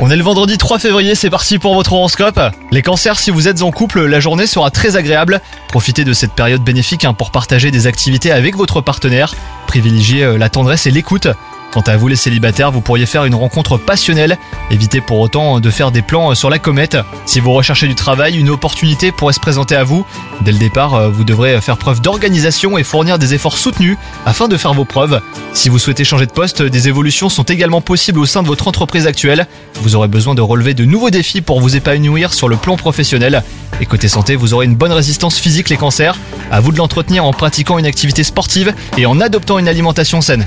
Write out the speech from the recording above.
On est le vendredi 3 février, c'est parti pour votre horoscope. Les cancers, si vous êtes en couple, la journée sera très agréable. Profitez de cette période bénéfique hein, pour partager des activités avec votre partenaire. Privilégiez euh, la tendresse et l'écoute. Quant à vous les célibataires, vous pourriez faire une rencontre passionnelle. Évitez pour autant de faire des plans sur la comète. Si vous recherchez du travail, une opportunité pourrait se présenter à vous. Dès le départ, euh, vous devrez faire preuve d'organisation et fournir des efforts soutenus afin de faire vos preuves. Si vous souhaitez changer de poste, des évolutions sont également possibles au sein de votre entreprise actuelle. Vous aurez besoin de relever de nouveaux défis pour vous épanouir sur le plan professionnel. Et côté santé, vous aurez une bonne résistance physique les cancers. À vous de l'entretenir en pratiquant une activité sportive et en adoptant une alimentation saine.